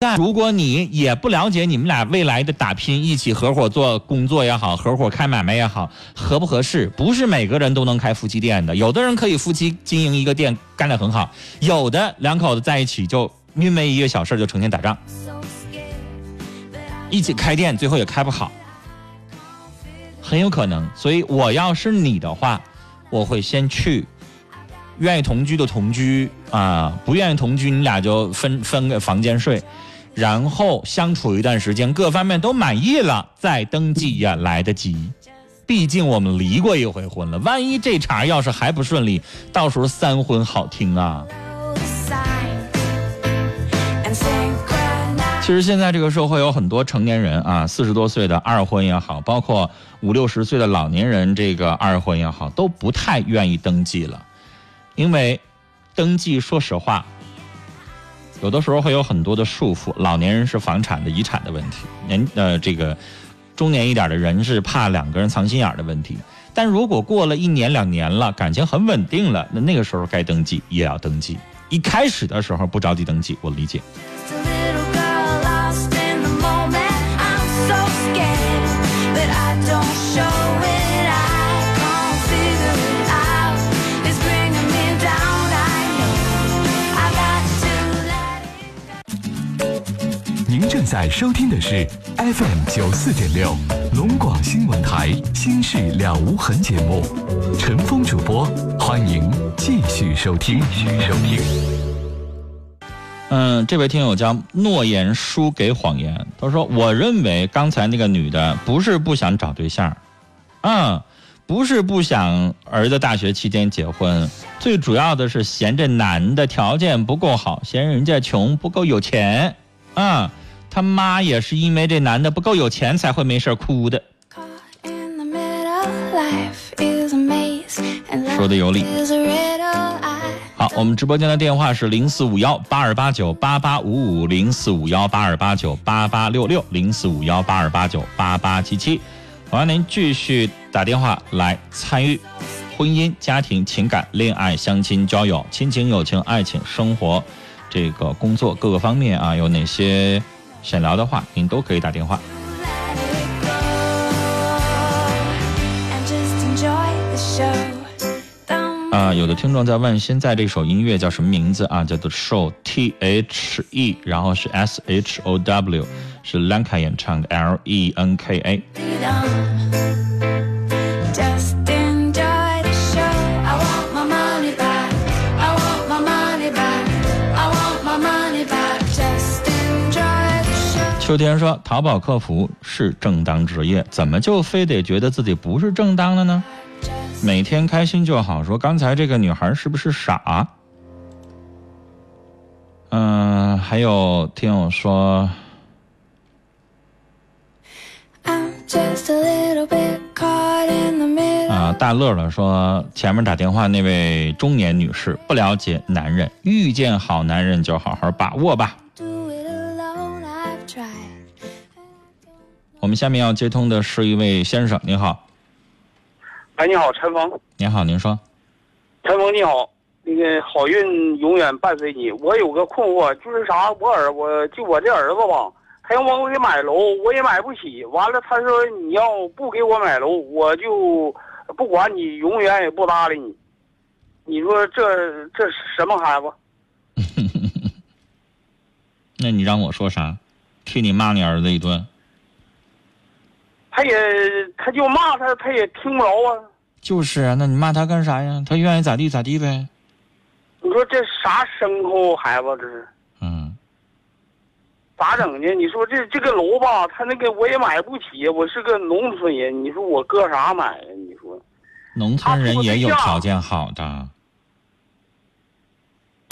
但如果你也不了解你们俩未来的打拼，一起合伙做工作也好，合伙开买卖也好，合不合适？不是每个人都能开夫妻店的，有的人可以夫妻经营一个店干得很好，有的两口子在一起就因为一个小事就成天打仗，一起开店最后也开不好，很有可能。所以我要是你的话，我会先去。愿意同居的同居啊，不愿意同居，你俩就分分个房间睡，然后相处一段时间，各方面都满意了，再登记也来得及。毕竟我们离过一回婚了，万一这茬要是还不顺利，到时候三婚好听啊。其实现在这个社会有很多成年人啊，四十多岁的二婚也好，包括五六十岁的老年人，这个二婚也好，都不太愿意登记了。因为登记，说实话，有的时候会有很多的束缚。老年人是房产的遗产的问题，年呃这个中年一点的人是怕两个人藏心眼的问题。但如果过了一年两年了，感情很稳定了，那那个时候该登记也要登记。一开始的时候不着急登记，我理解。正在收听的是 FM 九四点六龙广新闻台《心事了无痕》节目，陈峰主播，欢迎继续收听。继续收听。嗯，这位听友叫诺言输给谎言，他说：“我认为刚才那个女的不是不想找对象，嗯，不是不想儿子大学期间结婚，最主要的是嫌这男的条件不够好，嫌人家穷不够有钱，啊。”他妈也是因为这男的不够有钱才会没事哭的，说的有理。好，我们直播间的电话是零四五幺八二八九八八五五零四五幺八二八九八八六六零四五幺八二八九八八七七，欢迎您继续打电话来参与婚姻、家庭、情感、恋爱、相亲、交友、亲情、友情、爱情、生活，这个工作各个方面啊，有哪些？想聊的话，您都可以打电话。啊，有的听众在问，现在这首音乐叫什么名字啊？叫做 Show T H E，然后是 S H O W，是 Lenka 演唱的 L E N K A。秋天说：“淘宝客服是正当职业，怎么就非得觉得自己不是正当的呢？每天开心就好。”说刚才这个女孩是不是傻？嗯，还有听友说，啊，大乐乐说前面打电话那位中年女士不了解男人，遇见好男人就好好把握吧。我们下面要接通的是一位先生，您好。哎，你好，陈峰。您好，您说。陈峰你好，那个好运永远伴随你。我有个困惑，就是啥？我儿，我就我这儿子吧，他要我给买楼，我也买不起。完了，他说你要不给我买楼，我就不管你，永远也不搭理你。你说这这是什么孩子？那你让我说啥？替你骂你儿子一顿。他也，他就骂他，他也听不着啊。就是啊，那你骂他干啥呀？他愿意咋地咋地呗。你说这啥牲口孩子这是？嗯。咋整呢？你说这这个楼吧，他那个我也买不起，我是个农村人，你说我搁啥买呀？你说。农村人也有条件好的。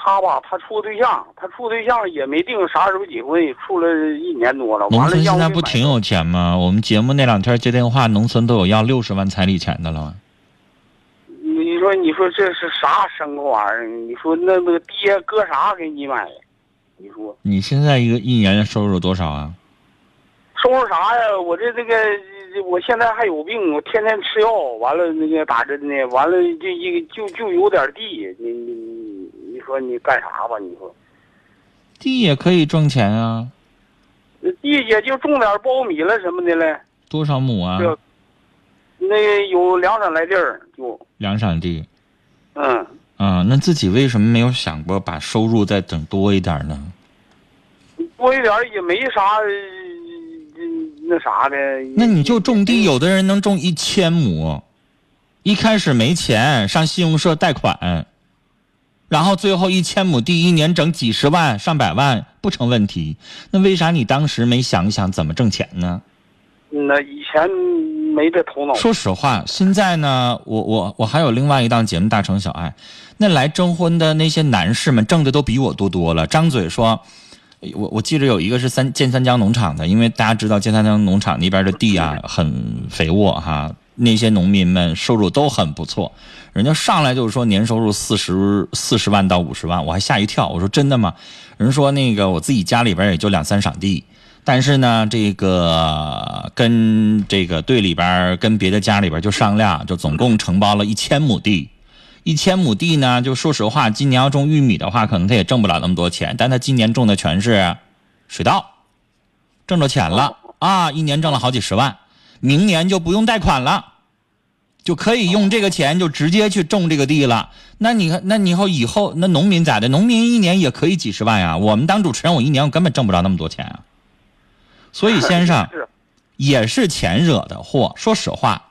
他吧，他处对象，他处对象也没定啥时候结婚，处了一年多了。农村现在不挺有钱吗？我们节目那两天接电话，农村都有要六十万彩礼钱的了。你说，你说这是啥生活玩意儿？你说那那个爹搁啥给你买？你说你现在一个一年的收入多少啊？收入啥呀？我这那个，我现在还有病，我天天吃药，完了那个打针呢，完了就一就就有点地，你你。说你干啥吧？你说，地也可以挣钱啊！地也就种点苞米了什么的嘞。多少亩啊？对那有两三来地儿，就两场地。嗯，啊，那自己为什么没有想过把收入再整多一点呢？多一点也没啥，呃那啥的。那你就种地，有的人能种一千亩，一开始没钱上信用社贷款，然后最后一千亩地一年整几十万上百万不成问题。那为啥你当时没想想怎么挣钱呢？那以前没这头脑。说实话，现在呢，我我我还有另外一档节目《大城小爱》，那来征婚的那些男士们挣的都比我多多了，张嘴说。我我记着有一个是三建三江农场的，因为大家知道建三江农场那边的地啊很肥沃哈，那些农民们收入都很不错，人家上来就是说年收入四十四十万到五十万，我还吓一跳，我说真的吗？人说那个我自己家里边也就两三晌地，但是呢这个跟这个队里边跟别的家里边就商量，就总共承包了一千亩地。一千亩地呢，就说实话，今年要种玉米的话，可能他也挣不了那么多钱。但他今年种的全是水稻，挣着钱了啊，一年挣了好几十万。明年就不用贷款了，就可以用这个钱就直接去种这个地了。那你看，那你以后以后那农民咋的？农民一年也可以几十万呀。我们当主持人，我一年我根本挣不着那么多钱啊。所以先生 也是钱惹的祸。说实话，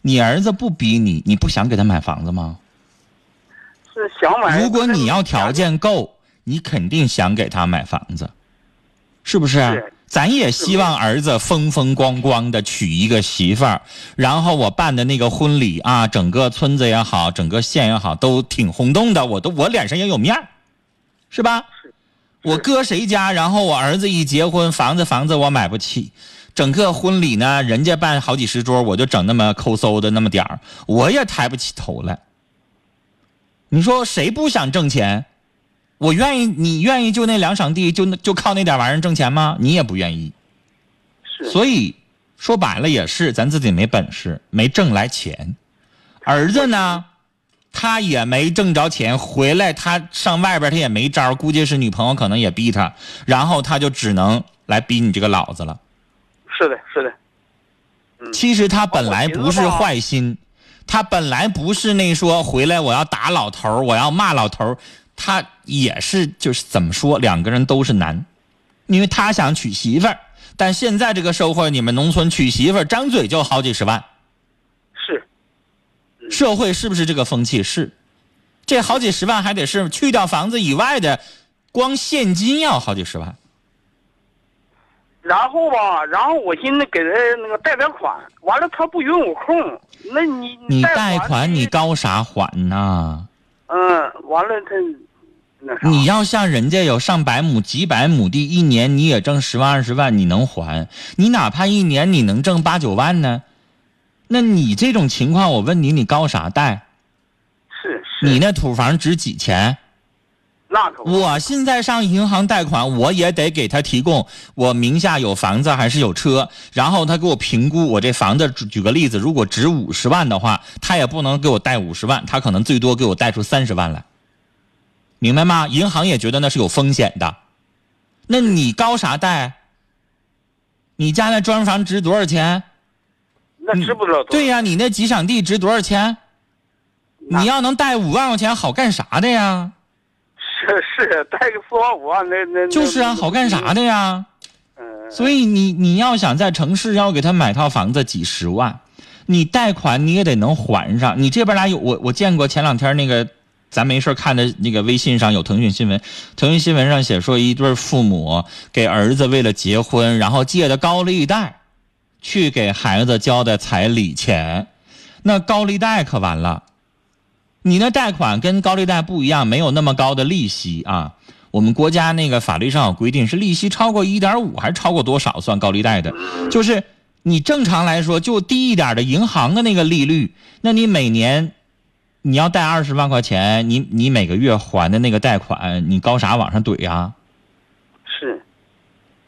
你儿子不逼你，你不想给他买房子吗？是想买。如果你要条件够，你肯定想给他买房子，是不是？是。咱也希望儿子风风光光的娶一个媳妇儿，然后我办的那个婚礼啊，整个村子也好，整个县也好，都挺轰动的，我都我脸上也有面儿，是吧？我搁谁家，然后我儿子一结婚，房子房子我买不起，整个婚礼呢，人家办好几十桌，我就整那么抠搜的那么点儿，我也抬不起头来。你说谁不想挣钱？我愿意，你愿意就那两场地，就那就靠那点玩意儿挣钱吗？你也不愿意。是。所以说白了也是，咱自己没本事，没挣来钱。儿子呢，他也没挣着钱，回来他上外边他也没招，估计是女朋友可能也逼他，然后他就只能来逼你这个老子了。是的，是的。其实他本来不是坏心。他本来不是那说回来我要打老头我要骂老头他也是就是怎么说，两个人都是难，因为他想娶媳妇儿，但现在这个社会，你们农村娶媳妇儿张嘴就好几十万，是，社会是不是这个风气？是，这好几十万还得是去掉房子以外的，光现金要好几十万。然后吧，然后我寻思给他那个贷点款，完了他不允我空，那你你贷款你高啥还呢？嗯，完了他那啥。你要像人家有上百亩、几百亩地，一年你也挣十万二十万，你能还？你哪怕一年你能挣八九万呢？那你这种情况，我问你，你高啥贷？是是。你那土房值几钱？我现在上银行贷款，我也得给他提供我名下有房子还是有车，然后他给我评估我这房子。举个例子，如果值五十万的话，他也不能给我贷五十万，他可能最多给我贷出三十万来，明白吗？银行也觉得那是有风险的。那你高啥贷？你家那砖房值多少钱？那值不了。对呀，你那几场地值多少钱？你要能贷五万块钱，好干啥的呀？是是，贷个四万五万，那那就是啊，好干啥的呀？嗯。所以你你要想在城市要给他买套房子几十万，你贷款你也得能还上。你这边来有我我见过前两天那个，咱没事看的那个微信上有腾讯新闻，腾讯新闻上写说一对父母给儿子为了结婚，然后借的高利贷，去给孩子交的彩礼钱，那高利贷可完了。你那贷款跟高利贷不一样，没有那么高的利息啊。我们国家那个法律上有规定，是利息超过一点五还是超过多少算高利贷的？就是你正常来说就低一点的银行的那个利率，那你每年你要贷二十万块钱，你你每个月还的那个贷款，你高啥往上怼呀？是。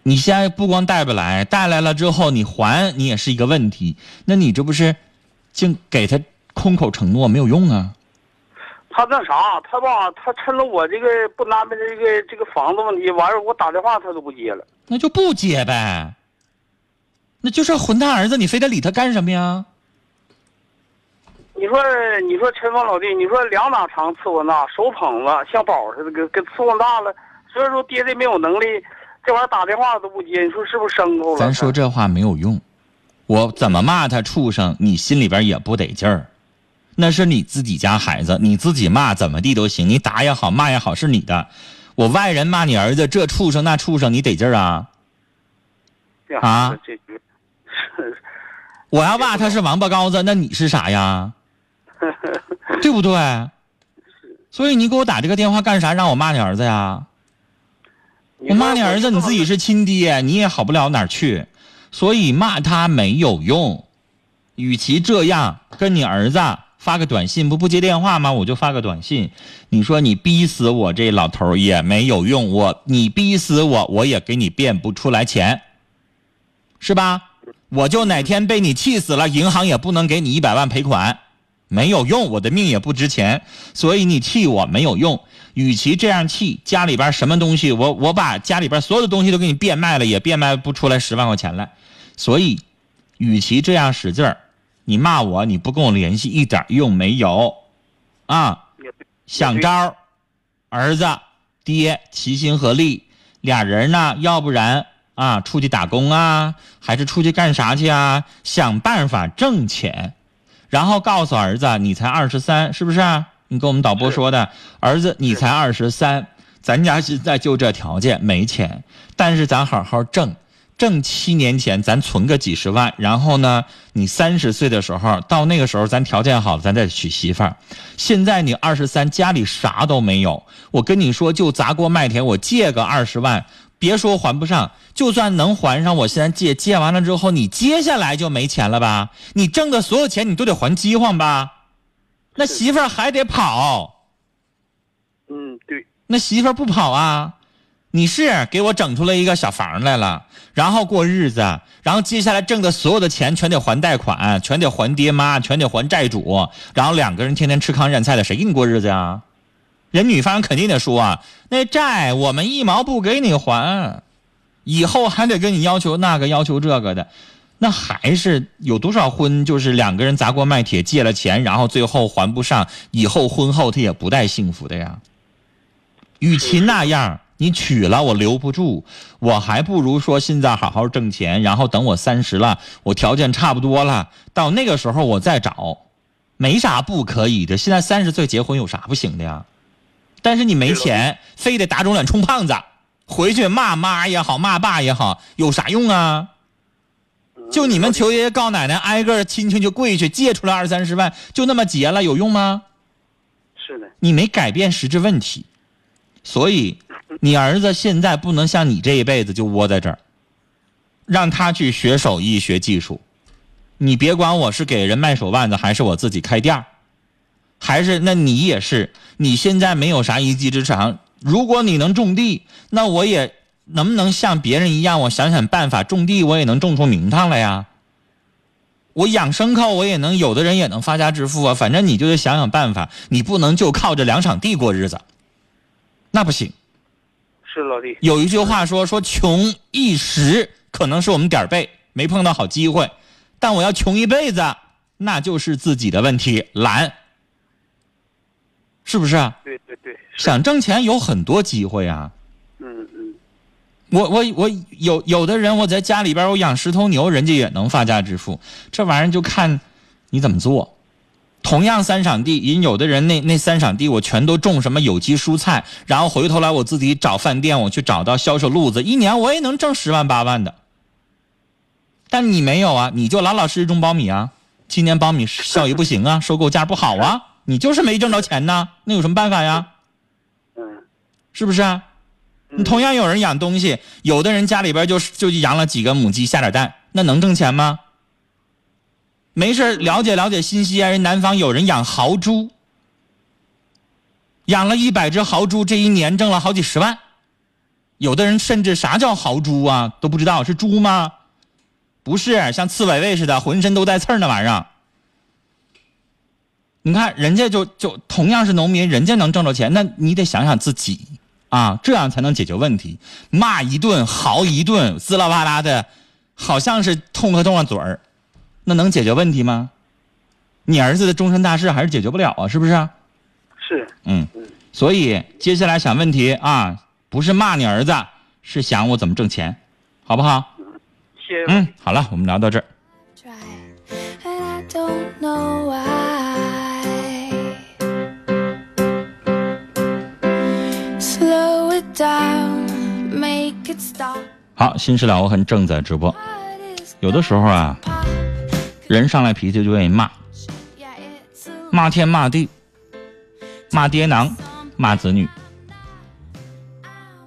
你现在不光贷不来，贷来了之后你还你也是一个问题，那你这不是净给他空口承诺没有用啊？他那啥，他吧，他趁着我这个不安排这个这个房子问题，完了我打电话他都不接了。那就不接呗。那就是混蛋儿子，你非得理他干什么呀？你说，你说陈峰老弟，你说两打长伺候大，手捧子像宝似的，给给伺候大了。所以说爹爹没有能力，这玩意儿打电话都不接，你说是不是牲口了？咱说这话没有用，我怎么骂他畜生，你心里边也不得劲儿。那是你自己家孩子，你自己骂怎么地都行，你打也好，骂也好是你的。我外人骂你儿子这畜生那畜生，你得劲儿啊？啊？这，我要骂他是王八羔子，那你是啥呀？对不对？所以你给我打这个电话干啥？让我骂你儿子呀？我骂你儿子，你自己是亲爹，你也好不了哪儿去。所以骂他没有用，与其这样，跟你儿子。发个短信不不接电话吗？我就发个短信。你说你逼死我这老头也没有用，我你逼死我我也给你变不出来钱，是吧？我就哪天被你气死了，银行也不能给你一百万赔款，没有用，我的命也不值钱，所以你气我没有用。与其这样气，家里边什么东西我我把家里边所有的东西都给你变卖了，也变卖不出来十万块钱来。所以，与其这样使劲儿。你骂我，你不跟我联系，一点用没有，啊！想招儿子、爹齐心合力，俩人呢，要不然啊，出去打工啊，还是出去干啥去啊？想办法挣钱，然后告诉儿子，你才二十三，是不是？你跟我们导播说的，儿子，你才二十三，咱家现在就这条件，没钱，但是咱好好挣。挣七年前，咱存个几十万，然后呢，你三十岁的时候，到那个时候咱条件好了，咱再娶媳妇儿。现在你二十三，家里啥都没有。我跟你说，就砸锅卖铁，我借个二十万，别说还不上，就算能还上，我现在借借完了之后，你接下来就没钱了吧？你挣的所有钱你都得还饥荒吧？那媳妇儿还得跑。嗯，对。那媳妇儿不跑啊？你是给我整出来一个小房来了，然后过日子，然后接下来挣的所有的钱全得还贷款，全得还爹妈，全得还债主，然后两个人天天吃糠咽菜的，谁给你过日子呀？人女方肯定得说啊，那债我们一毛不给你还，以后还得跟你要求那个要求这个的，那还是有多少婚就是两个人砸锅卖铁借了钱，然后最后还不上，以后婚后他也不带幸福的呀。与其那样。你娶了我留不住，我还不如说现在好好挣钱，然后等我三十了，我条件差不多了，到那个时候我再找，没啥不可以的。现在三十岁结婚有啥不行的呀？但是你没钱，非得打肿脸充胖子，回去骂妈也好，骂爸也好，有啥用啊？就你们求爷爷告奶奶，挨个亲戚就跪去借出来二三十万，就那么结了，有用吗？是的。你没改变实质问题，所以。你儿子现在不能像你这一辈子就窝在这儿，让他去学手艺、学技术。你别管我是给人卖手腕子，还是我自己开店儿，还是那你也是。你现在没有啥一技之长，如果你能种地，那我也能不能像别人一样？我想想办法种地，我也能种出名堂来呀。我养牲口，我也能，有的人也能发家致富啊。反正你就得想想办法，你不能就靠这两场地过日子，那不行。是老弟，有一句话说说穷一时可能是我们点儿背没碰到好机会，但我要穷一辈子，那就是自己的问题懒，是不是？对对对，想挣钱有很多机会啊。嗯嗯，我我我有有的人我在家里边我养十头牛，人家也能发家致富，这玩意儿就看你怎么做。同样三晌地，人有的人那那三晌地我全都种什么有机蔬菜，然后回头来我自己找饭店，我去找到销售路子，一年我也能挣十万八万的。但你没有啊，你就老老实实种苞米啊，今年苞米效益不行啊，收购价不好啊，你就是没挣着钱呢，那有什么办法呀？嗯，是不是啊？你同样有人养东西，有的人家里边就就养了几个母鸡下点蛋，那能挣钱吗？没事了解了解信息啊！人南方有人养豪猪，养了一百只豪猪，这一年挣了好几十万。有的人甚至啥叫豪猪啊都不知道，是猪吗？不是，像刺猬猬似的，浑身都带刺儿那玩意儿。你看人家就就同样是农民，人家能挣着钱，那你得想想自己啊，这样才能解决问题。骂一顿，嚎一顿，滋啦哇啦的，好像是痛快动了嘴儿，那能解决问题吗？你儿子的终身大事还是解决不了啊，是不是？是，嗯，所以接下来想问题啊，不是骂你儿子，是想我怎么挣钱，好不好？谢谢。嗯，好了，我们聊到这儿。Down, make it stop 好，新事了我很正在直播。有的时候啊，人上来脾气就愿意骂，骂天骂地，骂爹娘，骂子女。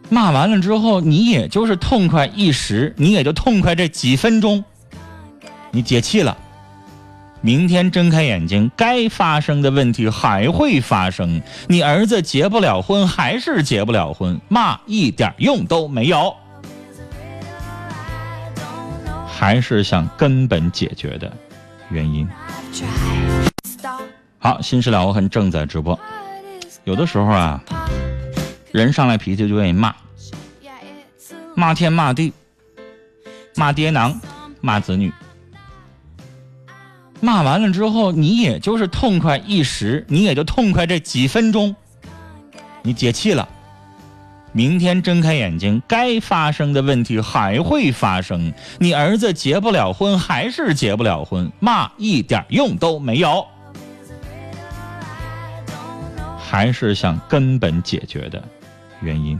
骂完了之后，你也就是痛快一时，你也就痛快这几分钟，你解气了。明天睁开眼睛，该发生的问题还会发生。你儿子结不了婚，还是结不了婚，骂一点用都没有，还是想根本解决的原因。好，新事了无痕正在直播。有的时候啊，人上来脾气就愿意骂，骂天骂地，骂爹娘，骂子女。骂完了之后，你也就是痛快一时，你也就痛快这几分钟，你解气了。明天睁开眼睛，该发生的问题还会发生。你儿子结不了婚，还是结不了婚，骂一点用都没有，还是想根本解决的原因。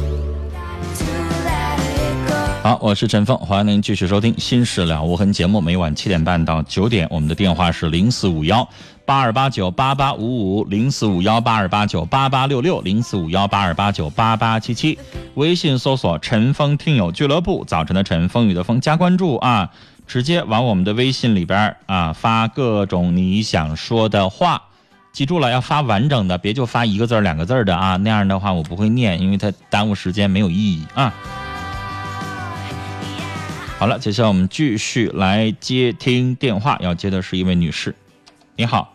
好，我是陈峰，欢迎您继续收听《心事了无痕》节目。每晚七点半到九点，我们的电话是零四五幺八二八九八八五五、零四五幺八二八九八八六六、零四五幺八二八九八八七七。微信搜索“陈峰听友俱乐部”，早晨的晨，风雨的风，加关注啊！直接往我们的微信里边啊发各种你想说的话。记住了，要发完整的，别就发一个字儿、两个字儿的啊，那样的话我不会念，因为它耽误时间，没有意义啊。好了，接下来我们继续来接听电话，要接的是一位女士。你好，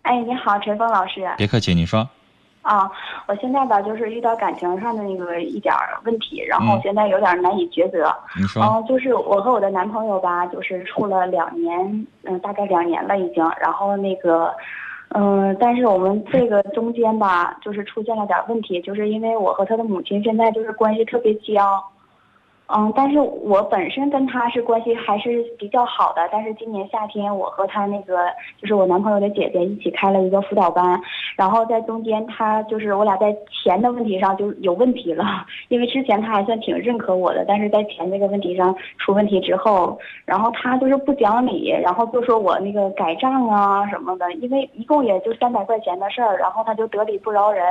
哎，你好，陈峰老师。别客气，你说。啊，我现在吧，就是遇到感情上的那个一点儿问题，然后嗯现在有点难以抉择。你说，嗯，就是我和我的男朋友吧，就是处了两年，嗯，大概两年了已经。然后那个，嗯，但是我们这个中间吧，就是出现了点问题，就是因为我和他的母亲现在就是关系特别僵。嗯，但是我本身跟他是关系还是比较好的，但是今年夏天我和他那个就是我男朋友的姐姐一起开了一个辅导班，然后在中间他就是我俩在钱的问题上就有问题了，因为之前他还算挺认可我的，但是在钱这个问题上出问题之后，然后他就是不讲理，然后就说我那个改账啊什么的，因为一共也就三百块钱的事儿，然后他就得理不饶人。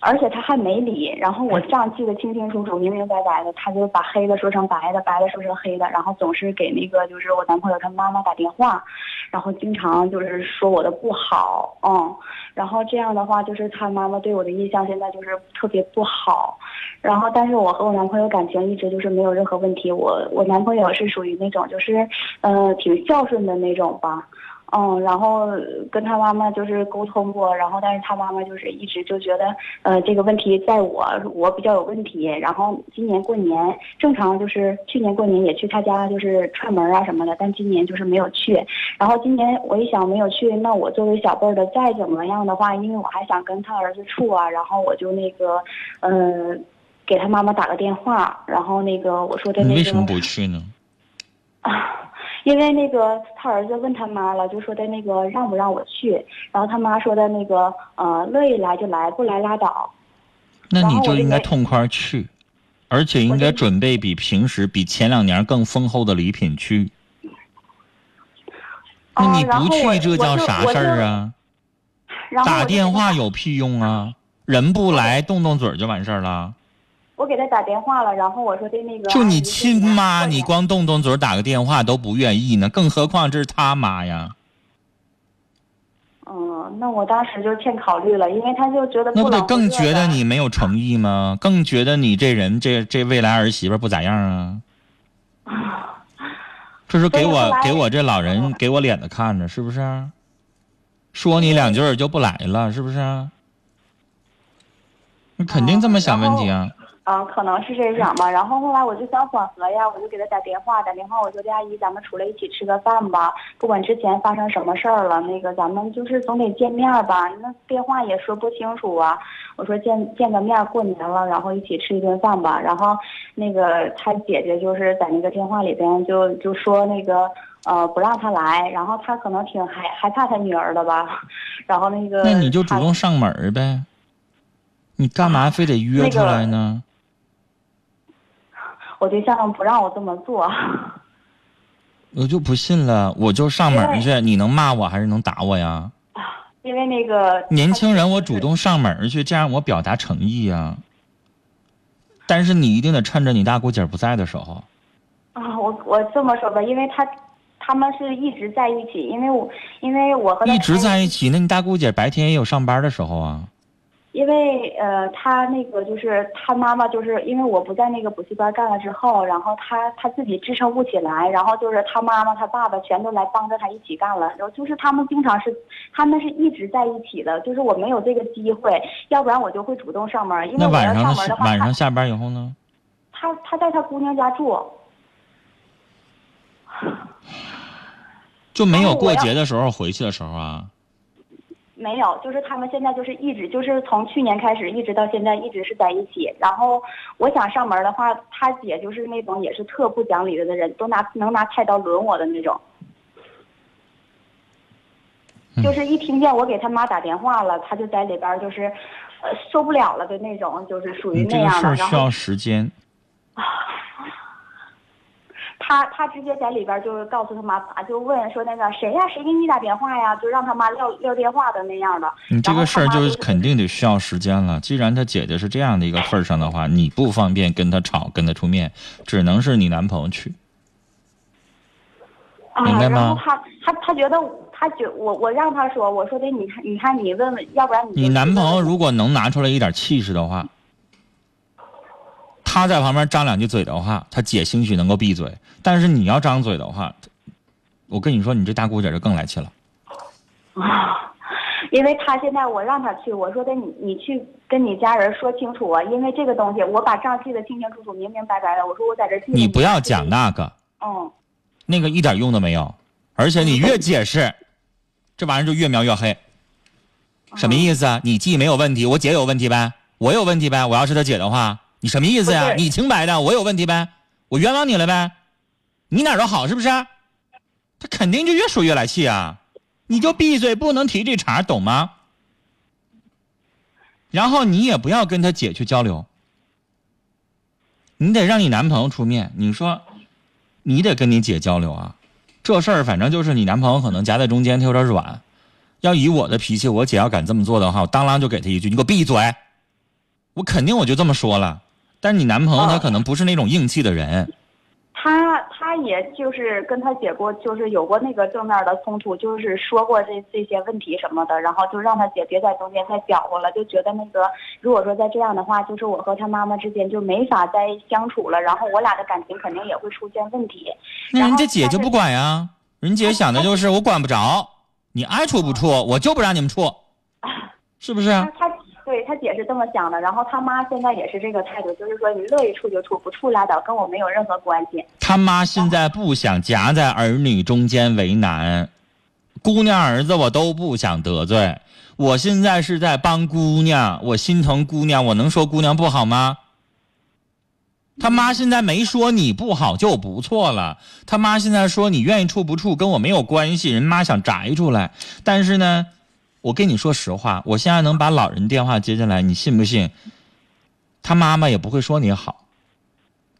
而且他还没理，然后我账记得清清楚楚、明明白白的，他就把黑的说成白的，白的说成黑的，然后总是给那个就是我男朋友他妈妈打电话，然后经常就是说我的不好，嗯，然后这样的话就是他妈妈对我的印象现在就是特别不好，然后但是我和我男朋友感情一直就是没有任何问题，我我男朋友是属于那种就是，呃，挺孝顺的那种吧。嗯，然后跟他妈妈就是沟通过，然后但是他妈妈就是一直就觉得，呃，这个问题在我，我比较有问题。然后今年过年正常就是去年过年也去他家就是串门啊什么的，但今年就是没有去。然后今年我一想没有去，那我作为小辈儿的再怎么样的话，因为我还想跟他儿子处啊，然后我就那个，呃，给他妈妈打个电话，然后那个我说的那个。你为什么不去呢？啊，因为那个他儿子问他妈了，就说的那个让不让我去，然后他妈说的那个呃乐意来就来，不来拉倒。那你就应该痛快去，而且应该准备比平时、比前两年更丰厚的礼品去。那哦你不去，这叫啥事儿啊？打电话有屁用啊？人不来，动动嘴儿就完事儿了。我给他打电话了，然后我说的那个就你亲妈，你光动动嘴儿打个电话都不愿意呢，更何况这是他妈呀？嗯，那我当时就欠考虑了，因为他就觉得那不得更觉得你没有诚意吗？更觉得你这人这这未来儿媳妇不咋样啊？这是给我给我这老人给我脸子看着，是不是？说你两句儿就不来了，是不是？你肯定这么想问题啊？嗯，可能是这样吧。然后后来我就想缓和呀，我就给他打电话，打电话我说的阿姨，咱们出来一起吃个饭吧。不管之前发生什么事儿了，那个咱们就是总得见面吧。那电话也说不清楚啊。我说见见个面，过年了，然后一起吃一顿饭吧。然后那个他姐姐就是在那个电话里边就就说那个呃不让他来，然后他可能挺害害怕他女儿的吧。然后那个那你就主动上门呗。你干嘛非得约出来呢？我对象不让我这么做。我就不信了，我就上门去，你能骂我还是能打我呀？因为那个年轻人，我主动上门去，这样我表达诚意呀。但是你一定得趁着你大姑姐不在的时候。啊，我我这么说吧，因为他他们是一直在一起，因为我因为我和他一直在一，起，那你大姑姐白天也有上班的时候啊。因为呃他那个就是他妈妈就是因为我不在那个补习班干了之后，然后他他自己支撑不起来，然后就是他妈妈他爸爸全都来帮着他一起干了，然后就是他们经常是他们是一直在一起的，就是我没有这个机会，要不然我就会主动上门，因为那我要晚上的？晚上下班以后呢？他他在他姑娘家住。就没有过节的时候回去的时候啊？没有，就是他们现在就是一直就是从去年开始一直到现在一直是在一起。然后我想上门的话，他姐就是那种也是特不讲理的人，都拿能拿菜刀抡我的那种。嗯就是一听见我给他妈打电话了，他就在里边就是，呃，受不了了的那种，就是属于那样的。这个事儿需要时间。他他直接在里边就是告诉他妈，就问说那个谁呀，谁给你打电话呀？就让他妈撂撂电话的那样的。你这个事儿就肯定得需要时间了。既然他姐姐是这样的一个份儿上的话，你不方便跟他吵，跟他出面，只能是你男朋友去。啊，明白吗然后他他他觉得他觉我我让他说，我说的你看你看你问问，要不然你你男朋友如果能拿出来一点气势的话，他在旁边张两句嘴的话，他姐兴许能够闭嘴。但是你要张嘴的话，我跟你说，你这大姑姐就更来气了。啊，因为他现在我让他去，我说的你你去跟你家人说清楚啊，因为这个东西我把账记得清清楚楚、明明白白的。我说我在这记着你不要讲那，那个，嗯，那个一点用都没有，而且你越解释，这玩意儿就越描越黑。什么意思啊？你记没有问题，我姐有问题呗？我有问题呗？我要是他姐的话，你什么意思呀？你清白的，我有问题呗？我冤枉你了呗？你哪儿都好是不是？他肯定就越说越来气啊！你就闭嘴，不能提这茬，懂吗？然后你也不要跟他姐去交流，你得让你男朋友出面。你说，你得跟你姐交流啊。这事儿反正就是你男朋友可能夹在中间，他有点软。要以我的脾气，我姐要敢这么做的话，我当啷就给他一句：“你给我闭嘴！”我肯定我就这么说了。但是你男朋友他可能不是那种硬气的人，他他也就是跟他姐过，就是有过那个正面的冲突，就是说过这这些问题什么的，然后就让他姐别在中间再搅和了，就觉得那个如果说再这样的话，就是我和他妈妈之间就没法再相处了，然后我俩的感情肯定也会出现问题。那人家姐就不管呀，人姐想的就是我管不着，你爱处不处，我就不让你们处，是不是？对他姐是这么想的，然后他妈现在也是这个态度，就是说你乐意处就处，不处拉倒，跟我没有任何关系。他妈现在不想夹在儿女中间为难，姑娘儿子我都不想得罪。我现在是在帮姑娘，我心疼姑娘，我能说姑娘不好吗？他妈现在没说你不好就不错了，他妈现在说你愿意处不处跟我没有关系，人妈想摘出来，但是呢，我跟你说实话，我现在能把老人电话接进来，你信不信？他妈妈也不会说你好。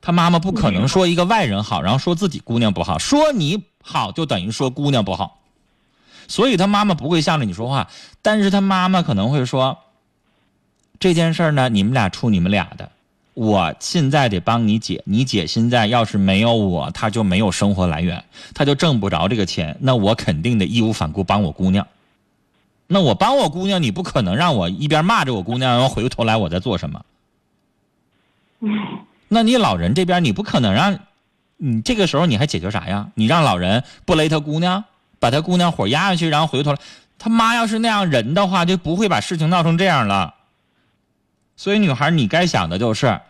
他妈妈不可能说一个外人好，然后说自己姑娘不好，说你好就等于说姑娘不好，所以他妈妈不会向着你说话，但是他妈妈可能会说，这件事儿呢，你们俩处你们俩的，我现在得帮你姐，你姐现在要是没有我，她就没有生活来源，她就挣不着这个钱，那我肯定得义无反顾帮我姑娘。那我帮我姑娘，你不可能让我一边骂着我姑娘，然后回过头来我在做什么？那你老人这边你不可能让，你这个时候你还解决啥呀？你让老人不勒他姑娘，把他姑娘火压下去，然后回过头来，他妈要是那样人的话，就不会把事情闹成这样了。所以女孩，你该想的就是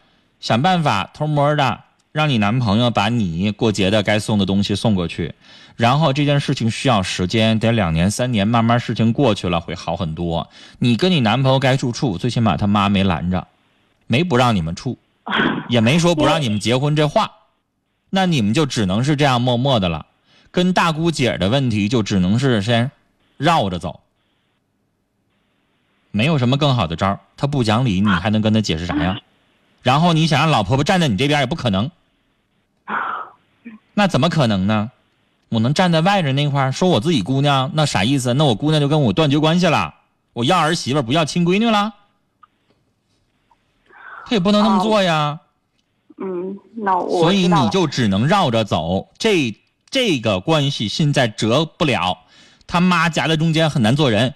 想办法偷摸的让你男朋友把你过节的该送的东西送过去，然后这件事情需要时间，得两年三年，慢慢事情过去了会好很多。你跟你男朋友该处处，最起码他妈没拦着，没不让你们处，也没说不让你们结婚这话，那你们就只能是这样默默的了。跟大姑姐的问题就只能是先绕着走。没有什么更好的招儿，他不讲理，你还能跟他解释啥呀？然后你想让老婆婆站在你这边也不可能，那怎么可能呢？我能站在外人那块儿说我自己姑娘，那啥意思？那我姑娘就跟我断绝关系了，我要儿媳妇不要亲闺女了？他也不能那么做呀。嗯，那我所以你就只能绕着走，这这个关系现在折不了，他妈夹在中间很难做人。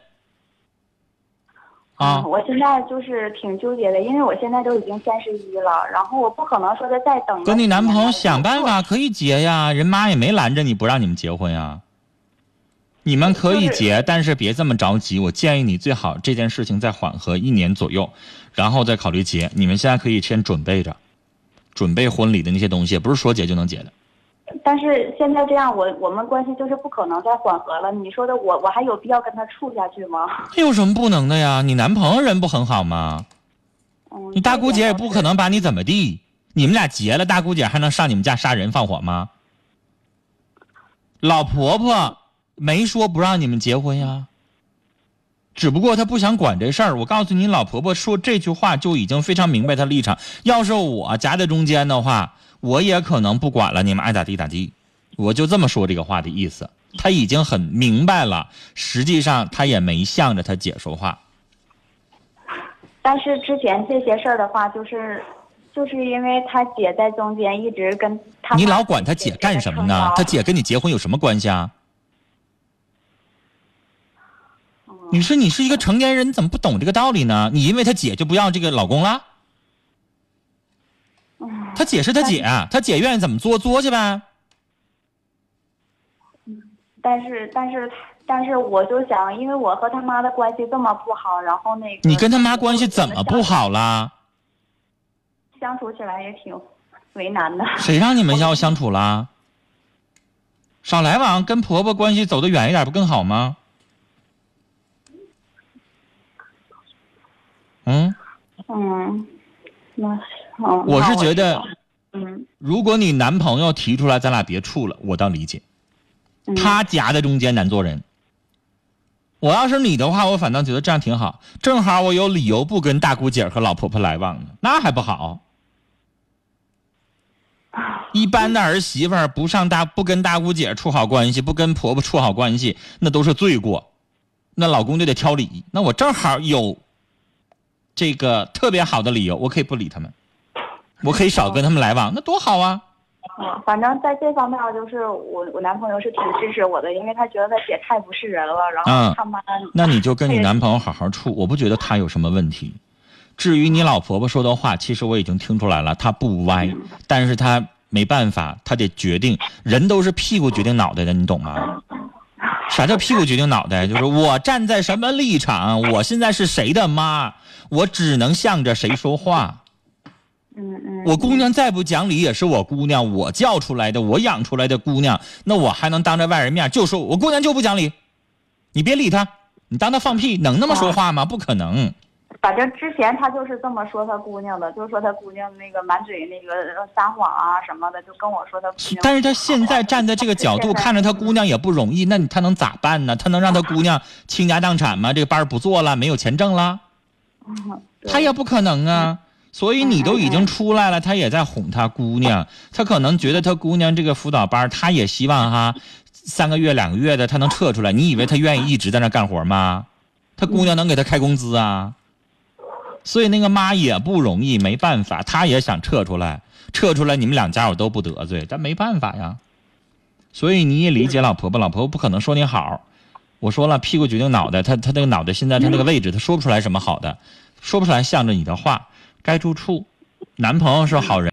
啊嗯，我现在就是挺纠结的，因为我现在都已经三十一了，然后我不可能说的再等跟你男朋友想办法可以结呀，人妈也没拦着你不让你们结婚呀。你们可以就是结，但是别这么着急。我建议你最好这件事情再缓和一年左右，然后再考虑结。你们现在可以先准备着，准备婚礼的那些东西，不是说结就能结的。但是现在这样，我我们关系就是不可能再缓和了。你说的我，我还有必要跟他处下去吗？那有什么不能的呀？你男朋友人不很好吗？嗯，你大姑姐也不可能把你怎么地。你们俩结了，大姑姐还能上你们家杀人放火吗？老婆婆没说不让你们结婚呀，只不过她不想管这事儿。我告诉你，老婆婆说这句话就已经非常明白她立场。要是我夹在中间的话，我也可能不管了，你们爱咋地咋地。我就这么说这个话的意思，他已经很明白了。实际上，他也没向着他姐说话。但是之前这些事儿的话，就是就是因为他姐在中间一直跟他你老管他姐干什么呢？他姐跟你结婚有什么关系啊？你说你是一个成年人，你怎么不懂这个道理呢？你因为他姐就不要这个老公了？他姐是他姐，他姐愿意怎么作作去呗。但是但是但是我就想，因为我和他妈的关系这么不好，然后那个你跟他妈关系怎么不好啦？相处起来也挺为难的。谁让你们要相处啦？少来往，跟婆婆关系走得远一点不更好吗？嗯，嗯，那嗯，我是觉得，嗯如果你男朋友提出来咱俩别处了，我倒理解。嗯他夹在中间难做人。我要是你的话，我反倒觉得这样挺好，正好我有理由不跟大姑姐和老婆婆来往呢，那还不好？一般的儿媳妇儿不上大不跟大姑姐处好关系，不跟婆婆处好关系，那都是罪过，那老公就得挑理。那我正好有这个特别好的理由，我可以不理他们，我可以少跟他们来往，那多好啊！嗯，反正在这方面就是我我男朋友是挺支持我的，因为他觉得他姐太不是人了，然嗯后他妈、那你就跟你男朋友好好处，我不觉得他有什么问题。至于你老婆婆说的话，其实我已经听出来了，她不歪，但是她没办法，她得决定，人都是屁股决定脑袋的，你懂吗？啥叫屁股决定脑袋？就是我站在什么立场，我现在是谁的妈，我只能向着谁说话。嗯嗯，我姑娘再不讲理也是我姑娘，我教出来的，我养出来的姑娘，那我还能当着外人面就说我姑娘就不讲理？你别理她，你当她放屁，能那么说话吗？不可能。反正之前他就是这么说他姑娘的，就是说他姑娘那个满嘴那个撒谎啊什么的，就跟我说他姑娘。但是他现在站在这个 角度，看着他姑娘也不容易，那你他能咋办呢？他能让他姑娘倾家荡产吗？这个班儿不做了，没有钱挣了，嗯他也不可能啊。所以你都已经出来了，他也在哄他姑娘，他可能觉得他姑娘这个辅导班，他也希望哈，三个月两个月的他能撤出来。你以为他愿意一直在那干活吗？他姑娘能给他开工资啊？所以那个妈也不容易，没办法，她也想撤出来，撤出来你们两家我都不得罪，但没办法呀。所以你也理解老婆婆，老婆婆不可能说你好。我说了，屁股决定脑袋，她她那个脑袋现在她那个位置，她说不出来什么好的，说不出来向着你的话，该住处。男朋友是好人。